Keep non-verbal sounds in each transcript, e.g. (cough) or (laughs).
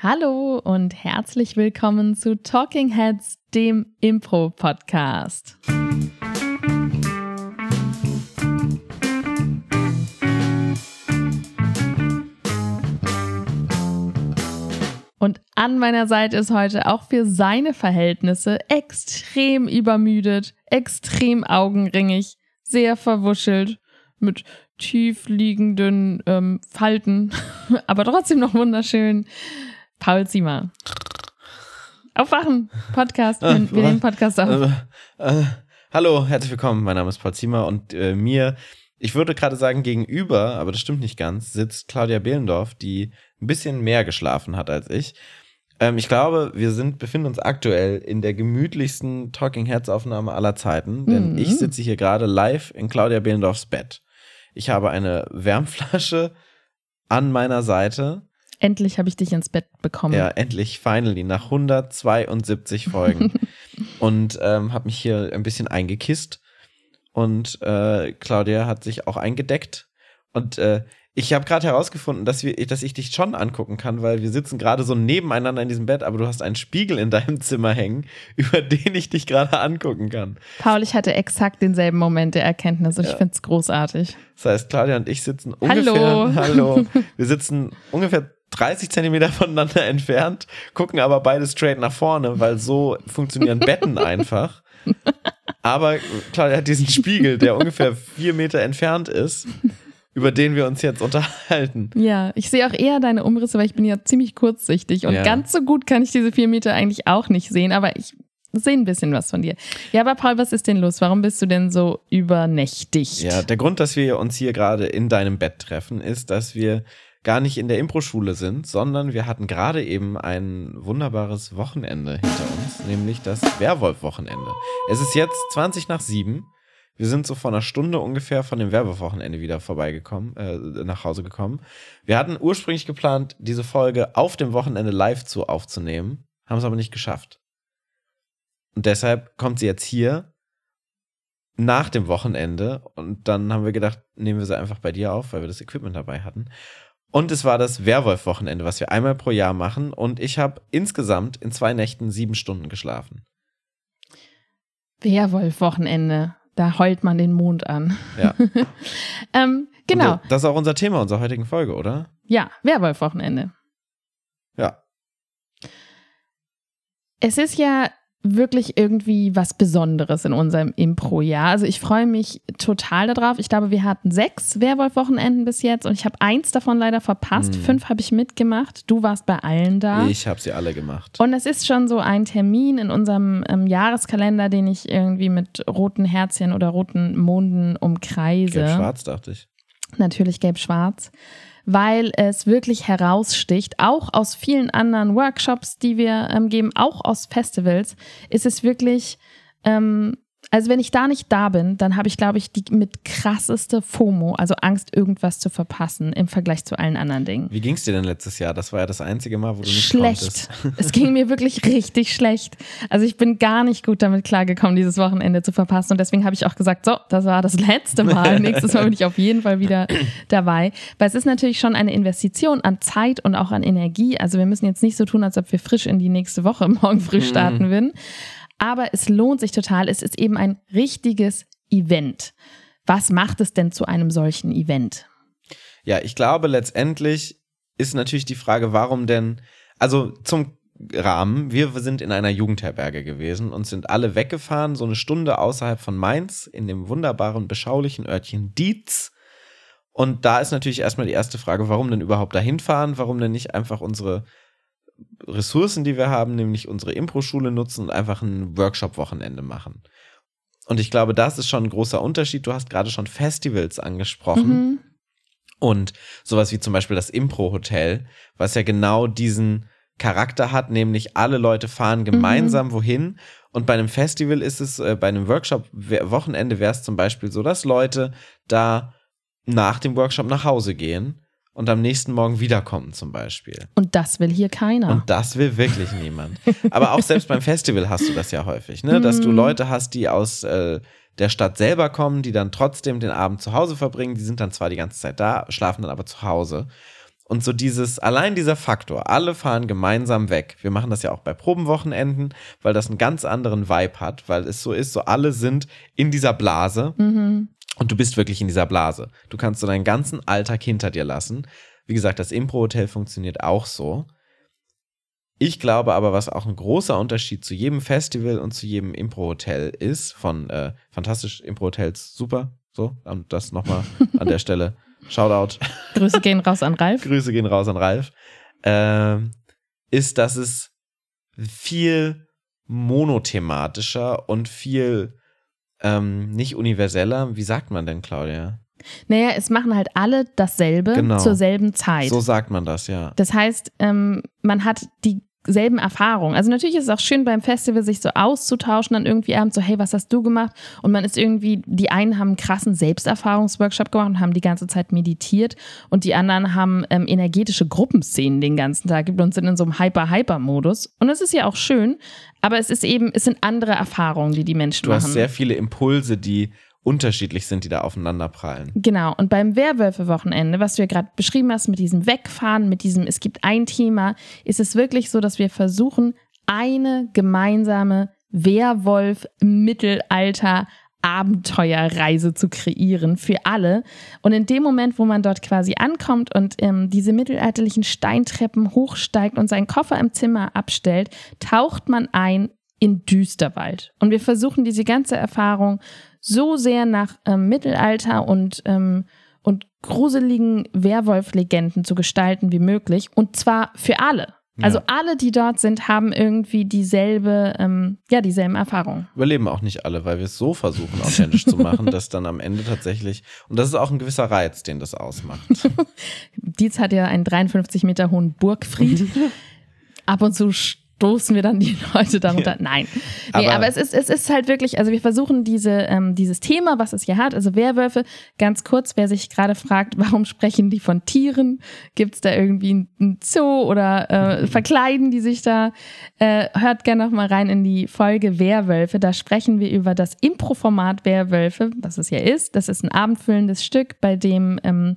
Hallo und herzlich willkommen zu Talking Heads, dem Impro-Podcast. Und an meiner Seite ist heute auch für seine Verhältnisse extrem übermüdet, extrem augenringig, sehr verwuschelt, mit tief liegenden ähm, Falten, (laughs) aber trotzdem noch wunderschön. Paul Ziemer. Aufwachen, Podcast. Wir, wir nehmen Podcast auf. Äh, äh, hallo, herzlich willkommen. Mein Name ist Paul Ziemer und äh, mir, ich würde gerade sagen gegenüber, aber das stimmt nicht ganz, sitzt Claudia Behlendorf, die ein bisschen mehr geschlafen hat als ich. Ähm, ich glaube, wir sind, befinden uns aktuell in der gemütlichsten Talking Heads Aufnahme aller Zeiten, denn Mhm. ich sitze hier gerade live in Claudia Behlendorfs Bett. Ich habe eine Wärmflasche an meiner Seite. Endlich habe ich dich ins Bett bekommen. Ja, endlich, finally, nach 172 Folgen. (laughs) und ähm, habe mich hier ein bisschen eingekisst. Und äh, Claudia hat sich auch eingedeckt. Und äh, ich habe gerade herausgefunden, dass, wir, dass ich dich schon angucken kann, weil wir sitzen gerade so nebeneinander in diesem Bett, aber du hast einen Spiegel in deinem Zimmer hängen, (laughs) über den ich dich gerade angucken kann. Paul, ich hatte exakt denselben Moment der Erkenntnis und ich Ja. finde es großartig. Das heißt, Claudia und ich sitzen Hallo. ungefähr. (laughs) Hallo. Wir sitzen ungefähr 30 Zentimeter (laughs) voneinander entfernt, gucken aber beide straight nach vorne, weil so funktionieren Betten (laughs) einfach. Aber Claudia hat diesen Spiegel, der ungefähr vier Meter entfernt ist, über den wir uns jetzt unterhalten. Ja, ich sehe auch eher deine Umrisse, weil ich bin ja ziemlich kurzsichtig und Ja. ganz so gut kann ich diese vier Meter eigentlich auch nicht sehen, aber ich sehe ein bisschen was von dir. Ja, aber Paul, was ist denn los? Warum bist du denn so übernächtigt? Ja, der Grund, dass wir uns hier gerade in deinem Bett treffen, ist, dass wir gar nicht in der Impro-Schule sind, sondern wir hatten gerade eben ein wunderbares Wochenende hinter uns, nämlich das Werwolf-Wochenende. Es ist jetzt 20 nach 7. Wir sind so vor einer Stunde ungefähr von dem Werwolf-Wochenende wieder vorbeigekommen, äh, nach Hause gekommen. Wir hatten ursprünglich geplant, diese Folge auf dem Wochenende live zu aufzunehmen, haben es aber nicht geschafft. Und deshalb kommt sie jetzt hier nach dem Wochenende und dann haben wir gedacht, nehmen wir sie einfach bei dir auf, weil wir das Equipment dabei hatten. Und es war das Werwolf-Wochenende, was wir einmal pro Jahr machen und ich habe insgesamt in zwei Nächten sieben Stunden geschlafen. Werwolf-Wochenende. Da heult man den Mond an. Ja. (laughs) ähm, genau. Und das ist auch unser Thema unserer heutigen Folge, oder? Ja, Werwolf-Wochenende. Ja. Es ist ja wirklich irgendwie was Besonderes in unserem Impro-Jahr. Also ich freue mich total darauf. Ich glaube, wir hatten sechs Werwolf-Wochenenden bis jetzt und ich habe eins davon leider verpasst. Hm. Fünf habe ich mitgemacht. Du warst bei allen da. Ich habe sie alle gemacht. Und es ist schon so ein Termin in unserem ähm, Jahreskalender, den ich irgendwie mit roten Herzchen oder roten Monden umkreise. Gelb-schwarz, dachte ich. Natürlich gelb-schwarz, weil es wirklich heraussticht. Auch aus vielen anderen Workshops, die wir ähm, geben, auch aus Festivals, ist es wirklich, ähm, also wenn ich da nicht da bin, dann habe ich, glaube ich, die mit krasseste FOMO, also Angst, irgendwas zu verpassen im Vergleich zu allen anderen Dingen. Wie ging es dir denn letztes Jahr? Das war ja das einzige Mal, wo du nicht Schlecht. konntest. (laughs) Es ging mir wirklich richtig schlecht. Also ich bin gar nicht gut damit klargekommen, dieses Wochenende zu verpassen. Und deswegen habe ich auch gesagt, so, das war das letzte Mal. (laughs) Nächstes Mal bin ich auf jeden Fall wieder dabei. Weil es ist natürlich schon eine Investition an Zeit und auch an Energie. Also wir müssen jetzt nicht so tun, als ob wir frisch in die nächste Woche morgen früh starten würden. Aber es lohnt sich total. Es ist eben ein richtiges Event. Was macht es denn zu einem solchen Event? Ja, ich glaube, letztendlich ist natürlich die Frage, warum denn, also zum Rahmen, wir sind in einer Jugendherberge gewesen und sind alle weggefahren, so eine Stunde außerhalb von Mainz, in dem wunderbaren, beschaulichen Örtchen Dietz. Und da ist natürlich erstmal die erste Frage, warum denn überhaupt dahin fahren? Warum denn nicht einfach unsere Ressourcen, die wir haben, nämlich unsere Impro-Schule nutzen und einfach ein Workshop-Wochenende machen? Und ich glaube, das ist schon ein großer Unterschied. Du hast gerade schon Festivals angesprochen. Mhm. Und sowas wie zum Beispiel das Impro-Hotel, was ja genau diesen Charakter hat, nämlich alle Leute fahren gemeinsam wohin. Und bei einem Festival ist es, äh, bei einem Workshop-Wochenende wäre es zum Beispiel so, dass Leute da nach dem Workshop nach Hause gehen und am nächsten Morgen wiederkommen zum Beispiel. Und das will hier keiner. Und das will wirklich niemand. Aber auch selbst beim Festival hast du das ja häufig, ne? dass du Mhm. Leute hast, die aus äh, der Stadt selber kommen, die dann trotzdem den Abend zu Hause verbringen. Die sind dann zwar die ganze Zeit da, schlafen dann aber zu Hause. Und so dieses, allein dieser Faktor, alle fahren gemeinsam weg. Wir machen das ja auch bei Probenwochenenden, weil das einen ganz anderen Vibe hat, weil es so ist, so alle sind in dieser Blase Mhm. Und du bist wirklich in dieser Blase. Du kannst so deinen ganzen Alltag hinter dir lassen. Wie gesagt, das Impro-Hotel funktioniert auch so. Ich glaube aber, was auch ein großer Unterschied zu jedem Festival und zu jedem Impro-Hotel ist, von äh, fantastisch Impro-Hotels, super, so, und das nochmal an der (laughs) Stelle. Shoutout. Grüße gehen raus an Ralf. (laughs) Grüße gehen raus an Ralf, ähm, ist, dass es viel monothematischer und viel ähm, nicht universeller, wie sagt man denn, Claudia? Naja, es machen halt alle dasselbe Genau. zur selben Zeit. So sagt man das, ja. Das heißt, ähm, man hat dieselben Erfahrungen. Also natürlich ist es auch schön beim Festival, sich so auszutauschen, dann irgendwie abends so, hey, was hast du gemacht? Und man ist irgendwie, die einen haben einen krassen Selbsterfahrungsworkshop gemacht und haben die ganze Zeit meditiert und die anderen haben ähm, energetische Gruppenszenen den ganzen Tag und sind in so einem Hyper-Hyper-Modus. Und das ist ja auch schön, aber es ist eben, es sind andere Erfahrungen, die die Menschen Du machen. hast sehr viele Impulse, die unterschiedlich sind, die da aufeinander prallen. Genau, und beim Werwölfe-Wochenende, was du ja gerade beschrieben hast, mit diesem Wegfahren, mit diesem, es gibt ein Thema, ist es wirklich so, dass wir versuchen, eine gemeinsame Werwolf-Mittelalter- Abenteuerreise zu kreieren für alle. Und in dem Moment, wo man dort quasi ankommt und ähm, diese mittelalterlichen Steintreppen hochsteigt und seinen Koffer im Zimmer abstellt, taucht man ein in Düsterwald. Und wir versuchen diese ganze Erfahrung so sehr nach ähm, Mittelalter und, ähm, und gruseligen Werwolf-Legenden zu gestalten wie möglich. Und zwar für alle. Also Ja. alle, die dort sind, haben irgendwie dieselbe, ähm, ja, dieselben Erfahrungen. Überleben auch nicht alle, weil wir es so versuchen, authentisch zu machen, (laughs) dass dann am Ende tatsächlich, und das ist auch ein gewisser Reiz, den das ausmacht. (laughs) Dietz hat ja einen 53 Meter hohen Burgfried. (laughs) Ab und zu stoßen wir dann die (laughs) Leute darunter. Nein. Nee, aber, Aber- es, ist, es ist halt wirklich, also wir versuchen diese, ähm, dieses Thema, was es hier hat, also Werwölfe, ganz kurz, wer sich gerade fragt, warum sprechen die von Tieren? Gibt es da irgendwie einen Zoo oder äh, (laughs) verkleiden die sich da? Äh, hört gerne noch mal rein in die Folge Werwölfe. Da sprechen wir über das Impro-Format Werwölfe, was es ja ist. Das ist ein abendfüllendes Stück, bei dem ähm,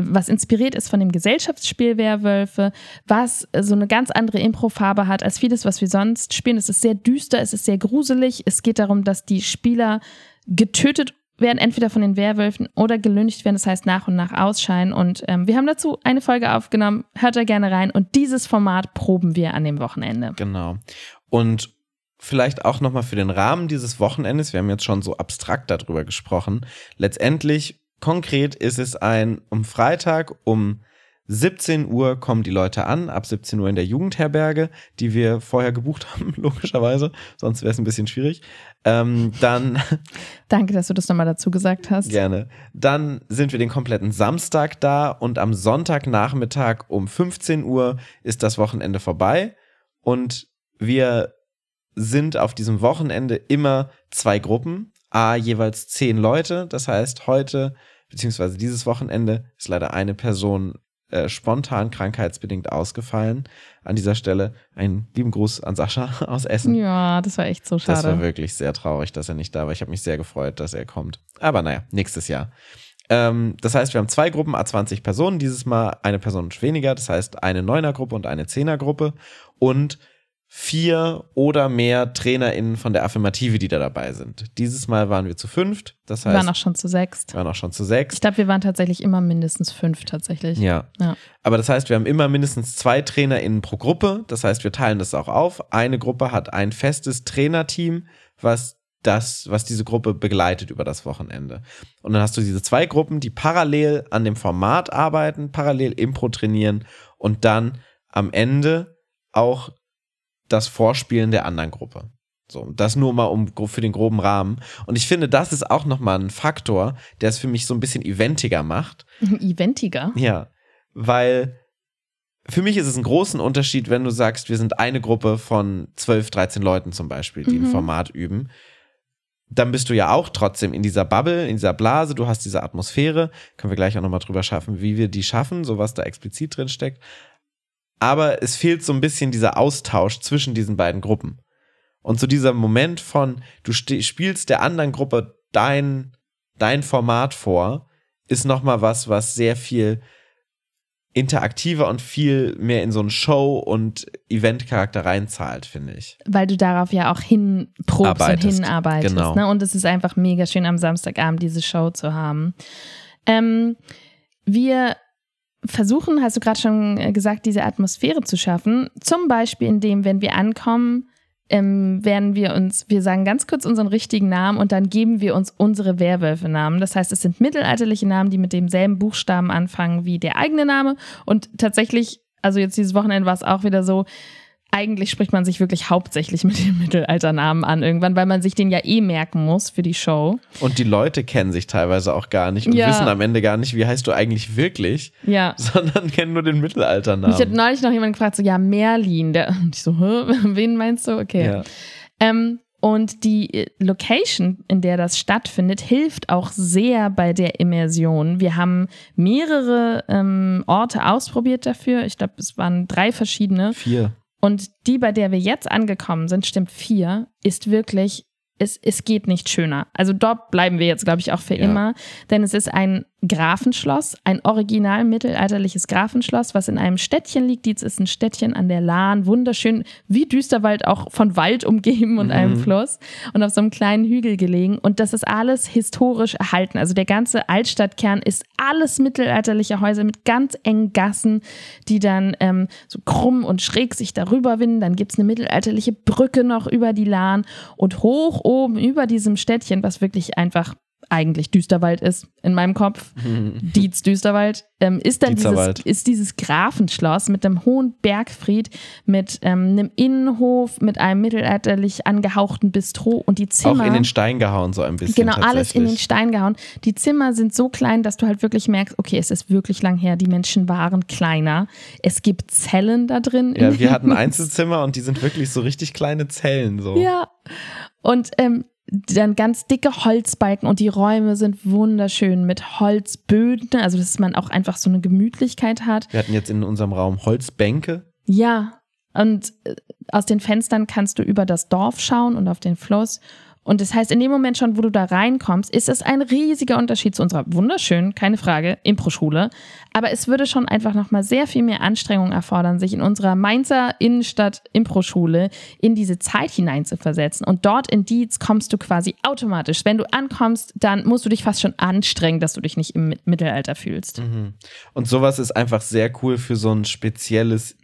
was inspiriert ist von dem Gesellschaftsspiel Werwölfe, was so eine ganz andere Impro-Farbe hat als vieles, was wir sonst spielen. Es ist sehr düster, es ist sehr gruselig. Es geht darum, dass die Spieler getötet werden, entweder von den Werwölfen oder gelüncht werden, das heißt nach und nach ausscheiden. Und ähm, wir haben dazu eine Folge aufgenommen, hört da gerne rein. Und dieses Format proben wir an dem Wochenende. Genau. Und vielleicht auch nochmal für den Rahmen dieses Wochenendes, wir haben jetzt schon so abstrakt darüber gesprochen, letztendlich konkret ist es ein, um Freitag um 17 Uhr kommen die Leute an, ab 17 Uhr in der Jugendherberge, die wir vorher gebucht (laughs) haben, logischerweise, sonst wäre es ein bisschen schwierig. Ähm, dann (laughs) Danke, dass du das nochmal dazu gesagt hast. Gerne. Dann sind wir den kompletten Samstag da und am Sonntagnachmittag um 15 Uhr ist das Wochenende vorbei und wir sind auf diesem Wochenende immer zwei Gruppen, a jeweils zehn Leute. Das heißt, heute beziehungsweise dieses Wochenende ist leider eine Person äh, spontan krankheitsbedingt ausgefallen. An dieser Stelle einen lieben Gruß an Sascha (laughs) aus Essen. Ja, das war echt so Das war schade. wirklich sehr traurig, dass er nicht da war. Ich habe mich sehr gefreut, dass er kommt. Aber naja, nächstes Jahr. Ähm, das heißt, wir haben zwei Gruppen, A20 Personen. Dieses Mal eine Person weniger. Das heißt, eine Neuner-Gruppe und eine Zehner-Gruppe. Und vier oder mehr TrainerInnen von der Affirmative, die da dabei sind. Dieses Mal waren wir zu fünft. Das Wir heißt, waren auch schon zu sechst. wir waren auch schon zu sechs. Ich glaube, wir waren tatsächlich immer mindestens fünf tatsächlich. Ja. Ja. Aber das heißt, wir haben immer mindestens zwei TrainerInnen pro Gruppe. Das heißt, wir teilen das auch auf. Eine Gruppe hat ein festes Trainerteam, was das, was diese Gruppe begleitet über das Wochenende. Und dann hast du diese zwei Gruppen, die parallel an dem Format arbeiten, parallel Impro trainieren und dann am Ende auch das Vorspielen der anderen Gruppe. So, das nur mal um für den groben Rahmen. Und ich finde, das ist auch nochmal ein Faktor, der es für mich so ein bisschen eventiger macht. (laughs) Eventiger. Ja, weil für mich ist es ein großen Unterschied, wenn du sagst, wir sind eine Gruppe von 12, 13 Leuten zum Beispiel, die ein Mhm. Format üben. Dann bist du ja auch trotzdem in dieser Bubble, in dieser Blase, du hast diese Atmosphäre. Können wir gleich auch nochmal drüber schaffen, wie wir die schaffen, so was da explizit drin steckt. Aber es fehlt so ein bisschen dieser Austausch zwischen diesen beiden Gruppen. Und so dieser Moment von, du spielst der anderen Gruppe dein, dein Format vor, ist nochmal was, was sehr viel interaktiver und viel mehr in so einen Show- und Event-Charakter reinzahlt, finde ich. Weil du darauf ja auch hinprobst Arbeitest, und hinarbeitest. genau. Ne? Und es ist einfach mega schön, am Samstagabend diese Show zu haben. Ähm, wir versuchen, hast du gerade schon äh, gesagt, diese Atmosphäre zu schaffen. Zum Beispiel, indem, wenn wir ankommen, ähm, werden wir uns, wir sagen ganz kurz unseren richtigen Namen und dann geben wir uns unsere Werwölfe-Namen. Das heißt, es sind mittelalterliche Namen, die mit demselben Buchstaben anfangen wie der eigene Name. Und tatsächlich, also jetzt dieses Wochenende war es auch wieder so, eigentlich spricht man sich wirklich hauptsächlich mit dem Mittelalternamen an irgendwann, weil man sich den ja eh merken muss für die Show. Und die Leute kennen sich teilweise auch gar nicht und Ja. wissen am Ende gar nicht, wie heißt du eigentlich wirklich, Ja. (laughs) sondern kennen nur den Mich hat Mittelalternamen. neulich noch jemand gefragt, so, ja, Merlin. Der, (laughs) und ich so, Hä? (laughs) wen meinst du? Okay. Ja. Ähm, und die äh, Location, in der das stattfindet, hilft auch sehr bei der Immersion. Wir haben mehrere ähm, Orte ausprobiert dafür. Ich glaube, es waren drei verschiedene. Vier. Und die, bei der wir jetzt angekommen sind, stimmt vier, ist wirklich, es, es geht nicht schöner. Also dort bleiben wir jetzt, glaube ich, auch für Ja. immer. Denn es ist ein Grafenschloss, ein original mittelalterliches Grafenschloss, was in einem Städtchen liegt. Dietz ist ein Städtchen an der Lahn, wunderschön, wie Düsterwald auch von Wald umgeben und einem Fluss und auf so einem kleinen Hügel gelegen. Und das ist alles historisch erhalten. Also der ganze Altstadtkern ist alles mittelalterliche Häuser mit ganz engen Gassen, die dann ähm, so krumm und schräg sich darüber winden. Dann gibt es eine mittelalterliche Brücke noch über die Lahn und hoch oben über diesem Städtchen, was wirklich einfach eigentlich Düsterwald ist in meinem Kopf, (laughs) Dietz Düsterwald, ähm, ist dann dieses, ist dieses Grafenschloss mit einem hohen Bergfried, mit ähm, einem Innenhof, mit einem mittelalterlich angehauchten Bistro und die Zimmer. Auch in den Stein gehauen, so ein bisschen. Genau, alles in den. Stein gehauen. Die Zimmer sind so klein, dass du halt wirklich merkst, okay, es ist wirklich lang her. Die Menschen waren kleiner. Es gibt Zellen da drin. Ja, wir hatten Einzelzimmer und die sind wirklich so richtig kleine Zellen. So. Ja. Und ähm, dann ganz dicke Holzbalken und die Räume sind wunderschön mit Holzböden, also dass man auch einfach so eine Gemütlichkeit hat. Wir hatten jetzt in unserem Raum Holzbänke. Ja, und äh, aus den Fenstern kannst du über das Dorf schauen und auf den Fluss. Und das heißt, in dem Moment schon, wo du da reinkommst, ist es ein riesiger Unterschied zu unserer wunderschönen, keine Frage, Impro-Schule. Aber es würde schon einfach nochmal sehr viel mehr Anstrengung erfordern, sich in unserer Mainzer Innenstadt Impro-Schule in diese Zeit hineinzuversetzen. Und dort in Dietz kommst du quasi automatisch. Wenn du ankommst, dann musst du dich fast schon anstrengen, dass du dich nicht im Mit- Mittelalter fühlst. Und sowas ist einfach sehr cool für so ein spezielles,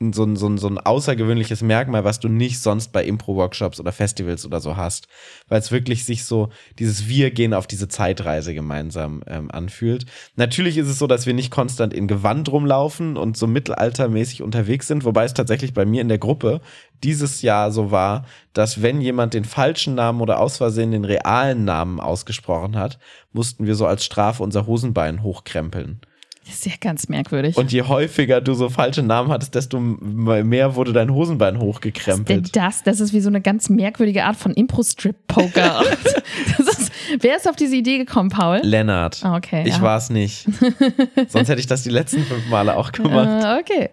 so ein, so ein, so ein außergewöhnliches Merkmal, was du nicht sonst bei Impro-Workshops oder Festivals oder so hast. Weil es wirklich sich so, dieses Wir gehen auf diese Zeitreise gemeinsam ähm, anfühlt. Natürlich ist es so, dass wir nicht konstant in Gewand rumlaufen und so mittelaltermäßig unterwegs sind, wobei es tatsächlich bei mir in der Gruppe dieses Jahr so war, dass wenn jemand den falschen Namen oder aus Versehen den realen Namen ausgesprochen hat, mussten wir so als Strafe unser Hosenbein hochkrempeln. Das ist ja ganz merkwürdig. Und je häufiger du so falsche Namen hattest, desto mehr wurde dein Hosenbein Was ist denn hochgekrempelt. das? Das ist wie so eine ganz merkwürdige Art von Impro-Strip-Poker. (laughs) Wer ist auf diese Idee gekommen, Paul? Lennart. Ah, okay, Ich ja. war es nicht. (laughs) Sonst hätte ich das die letzten fünf Male auch gemacht. Äh, okay.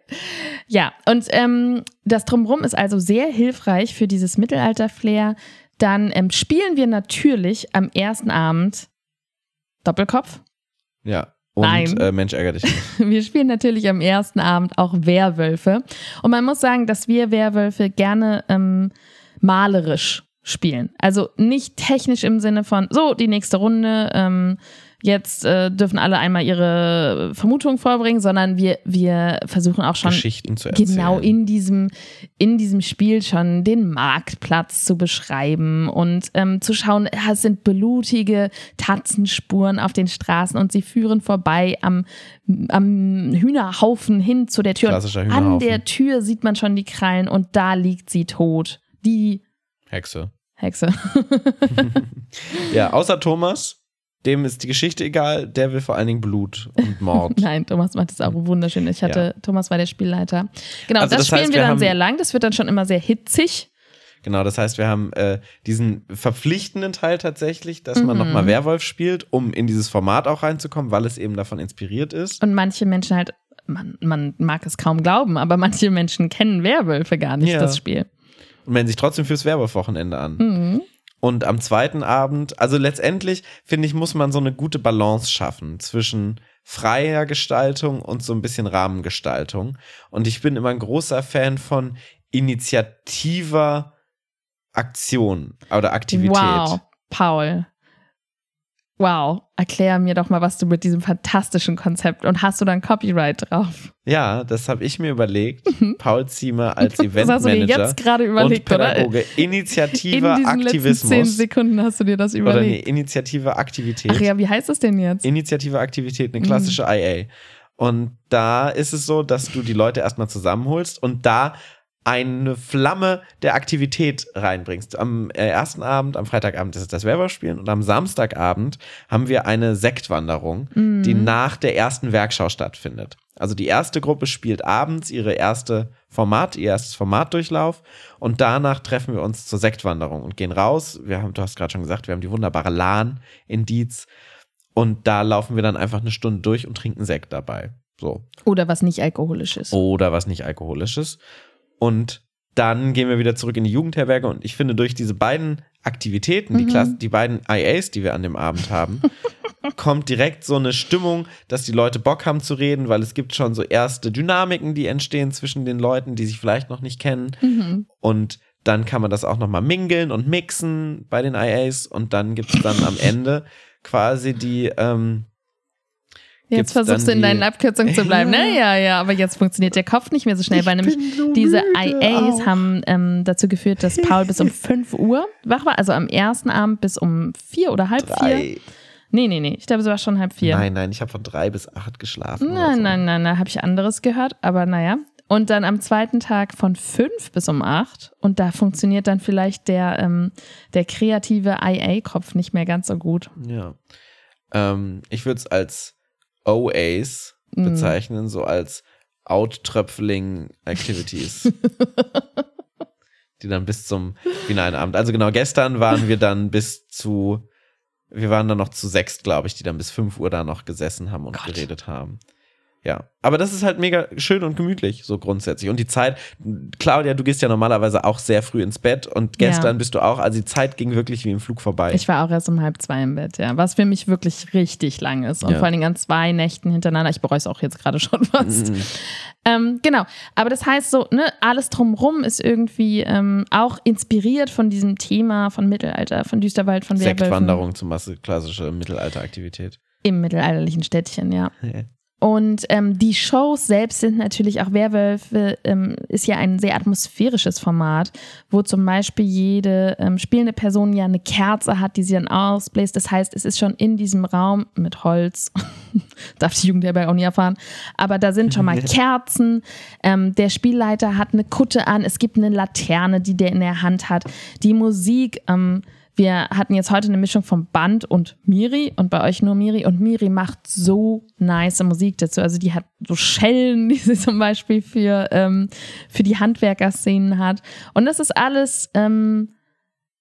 Ja, und ähm, das Drumrum ist also sehr hilfreich für dieses Mittelalter-Flair. Dann ähm, spielen wir natürlich am ersten Abend Doppelkopf. Ja. Und Nein. äh, Mensch, ärgere dich nicht. (laughs) Wir spielen natürlich am ersten Abend auch Werwölfe. Und man muss sagen, dass wir Werwölfe gerne ähm, malerisch spielen. Also nicht technisch im Sinne von, so, die nächste Runde, ähm, jetzt äh, dürfen alle einmal ihre Vermutung vorbringen, sondern wir, wir versuchen auch schon Geschichten zu erzählen. genau in diesem, in diesem Spiel schon den Marktplatz zu beschreiben und ähm, zu schauen, es sind blutige Tatzenspuren auf den Straßen und sie führen vorbei am, am Hühnerhaufen hin zu der Tür. Klassischer An Hühnerhaufen. der Tür sieht man schon die Krallen und da liegt sie tot. Die Hexe. Hexe. (laughs) Ja, außer Thomas, dem ist die Geschichte egal, der will vor allen Dingen Blut und Mord. (laughs) Nein, Thomas macht das auch wunderschön. Ich hatte, Thomas war der Spielleiter. Genau, Also das, das spielen heißt, wir, wir dann sehr lang. Das wird dann schon immer sehr hitzig. Genau, das heißt, wir haben äh, diesen verpflichtenden Teil tatsächlich, dass man Mhm. nochmal Werwolf spielt, um in dieses Format auch reinzukommen, weil es eben davon inspiriert ist. Und manche Menschen halt, man, man mag es kaum glauben, aber manche Menschen kennen Werwölfe gar nicht, Ja. das Spiel. Und melden sich trotzdem fürs Werwolf-Wochenende an. Mhm. Und am zweiten Abend, also letztendlich, finde ich, muss man so eine gute Balance schaffen zwischen freier Gestaltung und so ein bisschen Rahmengestaltung. Und ich bin immer ein großer Fan von initiativer Aktion oder Aktivität. Wow, Paul. Wow, erklär mir doch mal, was du mit diesem fantastischen Konzept und hast du dann Copyright drauf? Ja, das habe ich mir überlegt. Paul Ziemer als (laughs) Eventmanager das hast du dir jetzt gerade überlegt, und Pädagoge. oder? Initiative In diesen Aktivismus. zehn Sekunden hast du dir das oder nee, überlegt. Initiative Aktivität. Ach ja, wie heißt das denn jetzt? Initiative Aktivität, eine klassische IA. Und da ist es so, dass du die Leute erstmal zusammenholst und da eine Flamme der Aktivität reinbringst. Am äh, ersten Abend, am Freitagabend ist es das Werwolf-Spielen und am Samstagabend haben wir eine Sektwanderung, die nach der ersten Werkschau stattfindet. Also die erste Gruppe spielt abends ihre erste Format, ihr erstes Formatdurchlauf und danach treffen wir uns zur Sektwanderung und gehen raus. Wir haben, du hast gerade schon gesagt, wir haben die wunderbare Lahn in Dietz und da laufen wir dann einfach eine Stunde durch und trinken Sekt dabei. So. Oder was nicht alkoholisch ist. Oder was nicht alkoholisches. Und dann gehen wir wieder zurück in die Jugendherberge und ich finde, durch diese beiden Aktivitäten, die, Klasse, die beiden IAs, die wir an dem Abend haben, (laughs) kommt direkt so eine Stimmung, dass die Leute Bock haben zu reden, weil es gibt schon so erste Dynamiken, die entstehen zwischen den Leuten, die sich vielleicht noch nicht kennen. Und dann kann man das auch nochmal mingeln und mixen bei den IAs und dann gibt es dann am Ende quasi die, ähm, Jetzt versuchst du in deinen Abkürzungen zu bleiben. Ne? (laughs) Ja, ja, aber jetzt funktioniert der Kopf nicht mehr so schnell, weil nämlich diese IAs haben ähm, dazu geführt, dass (laughs) Paul bis um 5 Uhr wach war. Also am ersten Abend bis um 4 oder halb 4. drei. Nee, nee, nee. Ich glaube, es war schon halb 4. Nein, nein, ich habe von drei bis acht geschlafen. oder Nein, so. nein, nein, da habe ich anderes gehört, aber naja. Und dann am zweiten Tag von 5 bis um 8. Und da funktioniert dann vielleicht der, ähm, der kreative IA-Kopf nicht mehr ganz so gut. Ja. Ähm, ich würde es als OAs Mhm. bezeichnen, so als Outtröpfling Activities. (laughs) die dann bis zum finalen Abend. Also genau, gestern waren wir dann bis zu, wir waren dann noch zu sechs, glaube ich, die dann bis fünf Uhr da noch gesessen haben und Gott. geredet haben. Ja, aber das ist halt mega schön und gemütlich, so grundsätzlich. Und die Zeit, Claudia, du gehst ja normalerweise auch sehr früh ins Bett und gestern Ja. bist du auch, also die Zeit ging wirklich wie im Flug vorbei. Ich war auch erst um halb zwei im Bett, ja. Was für mich wirklich richtig lang ist. Und Ja. vor allen Dingen an zwei Nächten hintereinander. Ich bereue es auch jetzt gerade (laughs) schon fast. Mhm. Ähm, genau. Aber das heißt so, ne, alles drumrum ist irgendwie ähm, auch inspiriert von diesem Thema von Mittelalter, von Düsterwald, von. Sektwanderung zum Beispiel klassische Mittelalteraktivität. Im mittelalterlichen Städtchen, ja. (laughs) Und ähm, die Shows selbst sind natürlich auch Werwölfe, ähm, ist ja ein sehr atmosphärisches Format, wo zum Beispiel jede ähm, spielende Person ja eine Kerze hat, die sie dann ausbläst. Das heißt, es ist schon in diesem Raum mit Holz, (laughs) darf die Jugendherberge auch nie erfahren, aber da sind schon mal (laughs) Kerzen. Ähm, der Spielleiter hat eine Kutte an, es gibt eine Laterne, die der in der Hand hat. Die Musik, ähm, wir hatten jetzt heute eine Mischung von Band und Miri und bei euch nur Miri. Und Miri macht so nice Musik dazu. Also die hat so Schellen, (laughs) die sie zum Beispiel für, ähm, für die Handwerkerszenen hat. Und das ist alles ähm,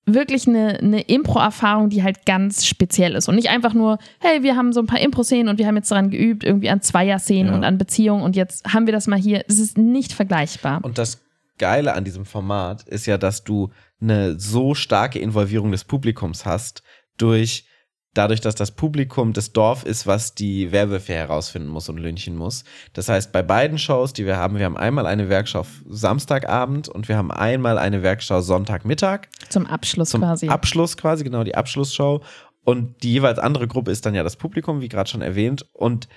wirklich eine, eine Impro-Erfahrung, die halt ganz speziell ist. Und nicht einfach nur, hey, wir haben so ein paar Impro-Szenen und wir haben jetzt daran geübt, irgendwie an Zweier-Szenen Ja. und an Beziehungen und jetzt haben wir das mal hier. Es ist nicht vergleichbar. Und das Geile an diesem Format ist ja, dass du eine so starke Involvierung des Publikums hast, durch dadurch, dass das Publikum das Dorf ist, was die Werwölfe herausfinden muss und lynchen muss. Das heißt, bei beiden Shows, die wir haben, wir haben einmal eine Werkschau Samstagabend und wir haben einmal eine Werkschau Sonntagmittag Zum Abschluss zum quasi. Abschluss quasi, genau, die Abschlussshow. Und die jeweils andere Gruppe ist dann ja das Publikum, wie gerade schon erwähnt. Und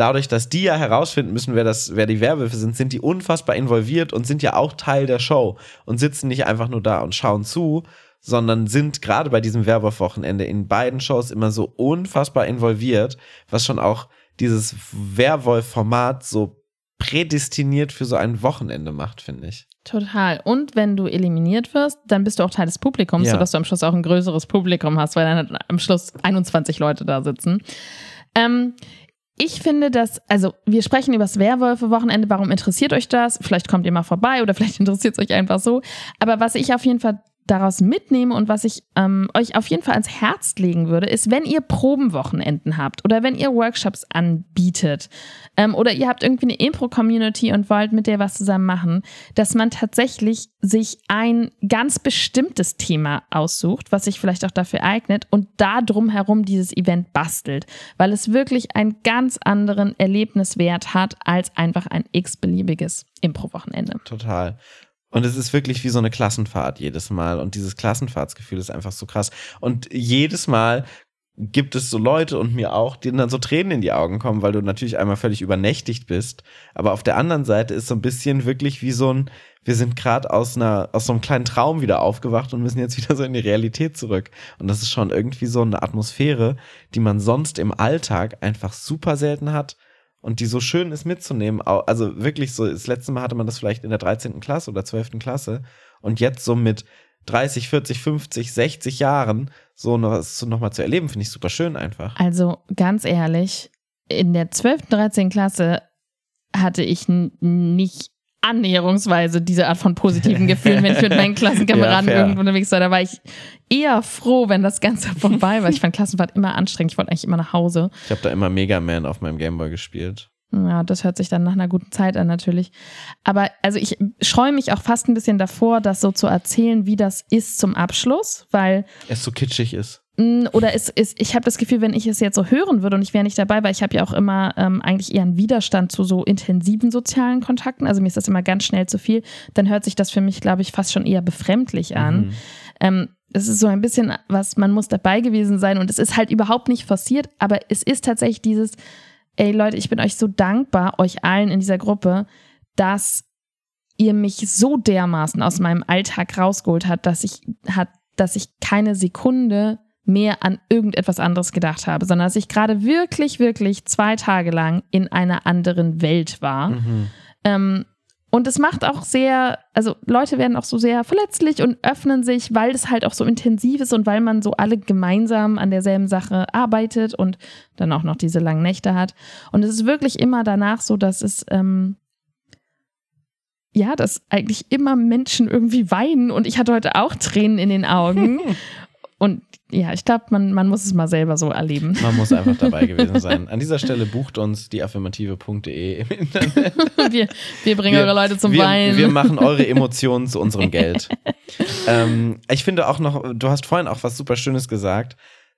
dadurch, dass die ja herausfinden müssen, wer das, wer die Werwölfe sind, sind die unfassbar involviert und sind ja auch Teil der Show und sitzen nicht einfach nur da und schauen zu, sondern sind gerade bei diesem Werwolf-Wochenende in beiden Shows immer so unfassbar involviert, was schon auch dieses Werwolf-Format so prädestiniert für so ein Wochenende macht, finde ich. Total. Und wenn du eliminiert wirst, dann bist du auch Teil des Publikums, Ja. sodass du am Schluss auch ein größeres Publikum hast, weil dann am Schluss 21 Leute da sitzen. Ähm, ich finde dass, also wir sprechen über das Werwölfe-Wochenende, warum interessiert euch das? Vielleicht kommt ihr mal vorbei oder (laughs) vielleicht interessiert es euch einfach so. Aber was ich auf jeden Fall daraus mitnehme und was ich ähm, euch auf jeden Fall ans Herz legen würde, ist, wenn ihr Probenwochenenden habt oder wenn ihr Workshops anbietet ähm, oder ihr habt irgendwie eine Impro-Community und wollt mit der was zusammen machen, dass man tatsächlich sich ein ganz bestimmtes Thema aussucht, was sich vielleicht auch dafür eignet und da drumherum dieses Event bastelt, weil es wirklich einen ganz anderen Erlebniswert hat als einfach ein x-beliebiges Impro-Wochenende. Total. Und es ist wirklich wie so eine Klassenfahrt jedes Mal. Und dieses Klassenfahrtsgefühl ist einfach so krass. Und jedes Mal gibt es so Leute und mir auch, denen dann so Tränen in die Augen kommen, weil du natürlich einmal völlig übernächtigt bist. Aber auf der anderen Seite ist so ein bisschen wirklich wie so ein, wir sind gerade aus einer, aus so einem kleinen Traum wieder aufgewacht und müssen jetzt wieder so in die Realität zurück. Und das ist schon irgendwie so eine Atmosphäre, die man sonst im Alltag einfach super selten hat und die so schön ist mitzunehmen. Also wirklich so, das letzte Mal hatte man das vielleicht in der 13. Klasse oder 12. Klasse und jetzt so mit 30, 40, 50, 60 Jahren so noch, so noch mal zu erleben, finde ich super schön einfach. Also ganz ehrlich, in der 12., 13. Klasse hatte ich nicht annäherungsweise diese Art von positiven Gefühlen, wenn ich mit meinen (laughs) Klassenkameraden ja, irgendwo unterwegs war. Da war ich eher froh, wenn das Ganze (laughs) vorbei war. Ich fand Klassenfahrt immer anstrengend. Ich wollte eigentlich immer nach Hause. Ich habe da immer Mega Man auf meinem Gameboy gespielt. Ja, das hört sich dann nach einer guten Zeit an natürlich. Aber also ich scheue mich auch fast ein bisschen davor, das so zu erzählen, wie das ist zum Abschluss, weil es so kitschig ist. Oder es ist, ich habe das Gefühl, wenn ich es jetzt so hören würde und ich wäre nicht dabei, weil ich habe ja auch immer ähm, eigentlich eher einen Widerstand zu so intensiven sozialen Kontakten. Also mir ist das immer ganz schnell zu viel. Dann hört sich das für mich, glaube ich, fast schon eher befremdlich an. Mhm. Ähm, es ist so ein bisschen was, man muss dabei gewesen sein und es ist halt überhaupt nicht forciert, aber es ist tatsächlich dieses, ey Leute, ich bin euch so dankbar, euch allen in dieser Gruppe, dass ihr mich so dermaßen aus meinem Alltag rausgeholt habt, dass ich, hat, dass ich keine Sekunde mehr an irgendetwas anderes gedacht habe, sondern dass ich gerade wirklich, wirklich zwei Tage lang in einer anderen Welt war. Mhm. Ähm, und es macht auch sehr, also Leute werden auch so sehr verletzlich und öffnen sich, weil es halt auch so intensiv ist und weil man so alle gemeinsam an derselben Sache arbeitet und dann auch noch diese langen Nächte hat. Und es ist wirklich immer danach so, dass es, ähm, ja, dass eigentlich immer Menschen irgendwie weinen und ich hatte heute auch Tränen in den Augen. (laughs) Und ja, ich glaube, man, man muss es mal selber so erleben. Man muss einfach (laughs) dabei gewesen sein. An dieser Stelle bucht uns die affirmative.de im Internet. (laughs) wir, wir bringen wir, eure Leute zum wir, Weinen. Wir machen eure Emotionen zu unserem Geld. ähm, ich finde auch noch, du hast vorhin auch was super Schönes gesagt,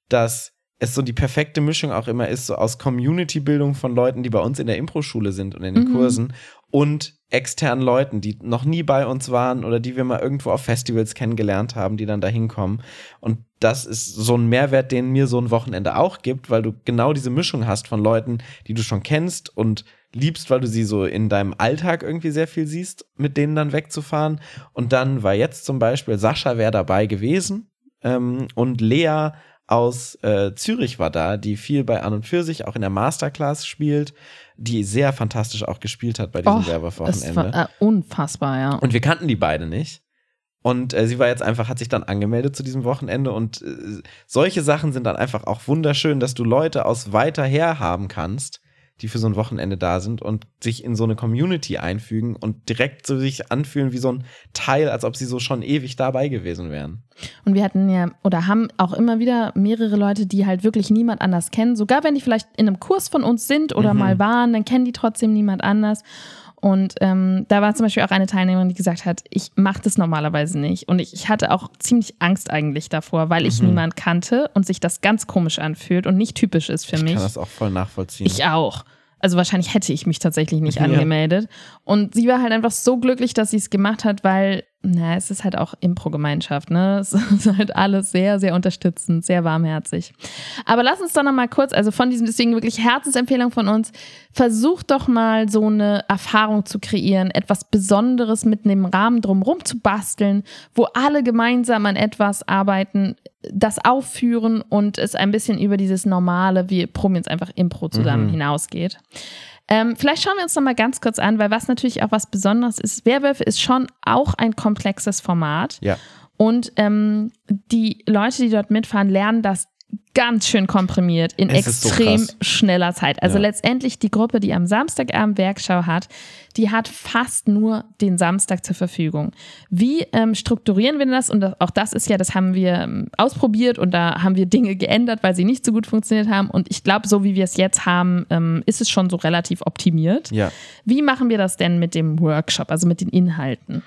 dass es so die perfekte Mischung auch immer ist, so aus Community-Bildung von Leuten, die bei uns in der Impro-Schule sind und in den mhm. Kursen und externen Leuten, die noch nie bei uns waren oder die wir mal irgendwo auf Festivals kennengelernt haben, die dann da hinkommen. Und das ist so ein Mehrwert, den mir so ein Wochenende auch gibt, weil du genau diese Mischung hast von Leuten, die du schon kennst und liebst, weil du sie so in deinem Alltag irgendwie sehr viel siehst, mit denen dann wegzufahren. Und dann war jetzt zum Beispiel Sascha wäre dabei gewesen ähm, und Lea aus äh, Zürich war da, die viel bei An und für sich auch in der Masterclass spielt, die sehr fantastisch auch gespielt hat bei diesem oh, Werbewochenende. War, äh, unfassbar, ja. Und wir kannten die beide nicht. Und äh, sie war jetzt einfach, hat sich dann angemeldet zu diesem Wochenende. Und äh, solche Sachen sind dann einfach auch wunderschön, dass du Leute aus weiter her haben kannst, die für so ein Wochenende da sind und sich in so eine Community einfügen und direkt so sich anfühlen wie so ein Teil, als ob sie so schon ewig dabei gewesen wären. Und wir hatten ja oder haben auch immer wieder mehrere Leute, die halt wirklich niemand anders kennen. Sogar wenn die vielleicht in einem Kurs von uns sind oder mhm. mal waren, dann kennen die trotzdem niemand anders. Und ähm, da war zum Beispiel auch eine Teilnehmerin, die gesagt hat, ich mache das normalerweise nicht. Und ich, ich, hatte auch ziemlich Angst eigentlich davor, weil ich mhm. niemand kannte und sich das ganz komisch anfühlt und nicht typisch ist für ich mich. Ich kann das auch voll nachvollziehen. Ich auch. Also wahrscheinlich hätte ich mich tatsächlich nicht ja. angemeldet. Und sie war halt einfach so glücklich, dass sie es gemacht hat, weil, na, es ist halt auch Impro-Gemeinschaft, ne? Es (laughs) ist halt alles sehr, sehr unterstützend, sehr warmherzig. Aber lass uns doch noch mal kurz, also von diesem, deswegen wirklich Herzensempfehlung von uns, versucht doch mal so eine Erfahrung zu kreieren, etwas Besonderes mit einem Rahmen drumherum zu basteln, wo alle gemeinsam an etwas arbeiten, das aufführen und es ein bisschen über dieses normale, wie probieren jetzt einfach Impro zusammen mhm. hinausgeht. Ähm, vielleicht schauen wir uns noch mal ganz kurz an, weil was natürlich auch was Besonderes ist. Werwölfe ist schon auch ein komplexes Format. Ja. Und ähm, die Leute, die dort mitfahren, lernen das ganz schön komprimiert in Es so extrem krass. schneller Zeit. Also Ja. letztendlich die Gruppe, die am Samstagabend Werkschau hat, die hat fast nur den Samstag zur Verfügung. Wie ähm, strukturieren wir das? Und auch das ist ja, das haben wir ähm, ausprobiert und da haben wir Dinge geändert, weil sie nicht so gut funktioniert haben. Und ich glaube, so wie wir es jetzt haben, ähm, ist es schon so relativ optimiert. Ja. Wie machen wir das denn mit dem Workshop, also mit den Inhalten?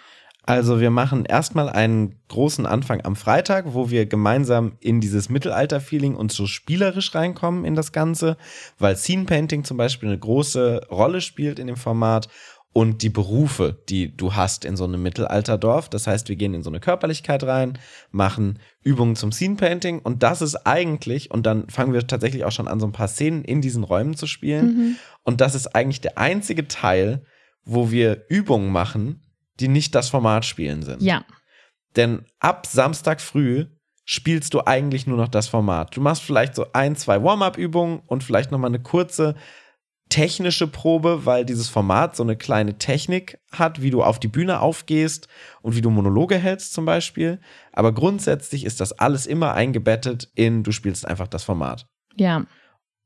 Also wir machen erstmal einen großen Anfang am Freitag, wo wir gemeinsam in dieses Mittelalter-Feeling und so spielerisch reinkommen in das Ganze, weil Scene Painting zum Beispiel eine große Rolle spielt in dem Format und die Berufe, die du hast in so einem Mittelalterdorf. Das heißt, wir gehen in so eine Körperlichkeit rein, machen Übungen zum Scene Painting und das ist eigentlich, und dann fangen wir tatsächlich auch schon an, so ein paar Szenen in diesen Räumen zu spielen. Und das ist eigentlich der einzige Teil, wo wir Übungen machen, die nicht das Format spielen sind. Ja. Denn ab Samstag früh spielst du eigentlich nur noch das Format. Du machst vielleicht so ein, zwei Warm-up-Übungen und vielleicht noch mal eine kurze technische Probe, weil dieses Format so eine kleine Technik hat, wie du auf die Bühne aufgehst und wie du Monologe hältst zum Beispiel. Aber grundsätzlich ist das alles immer eingebettet in, du spielst einfach das Format. Ja.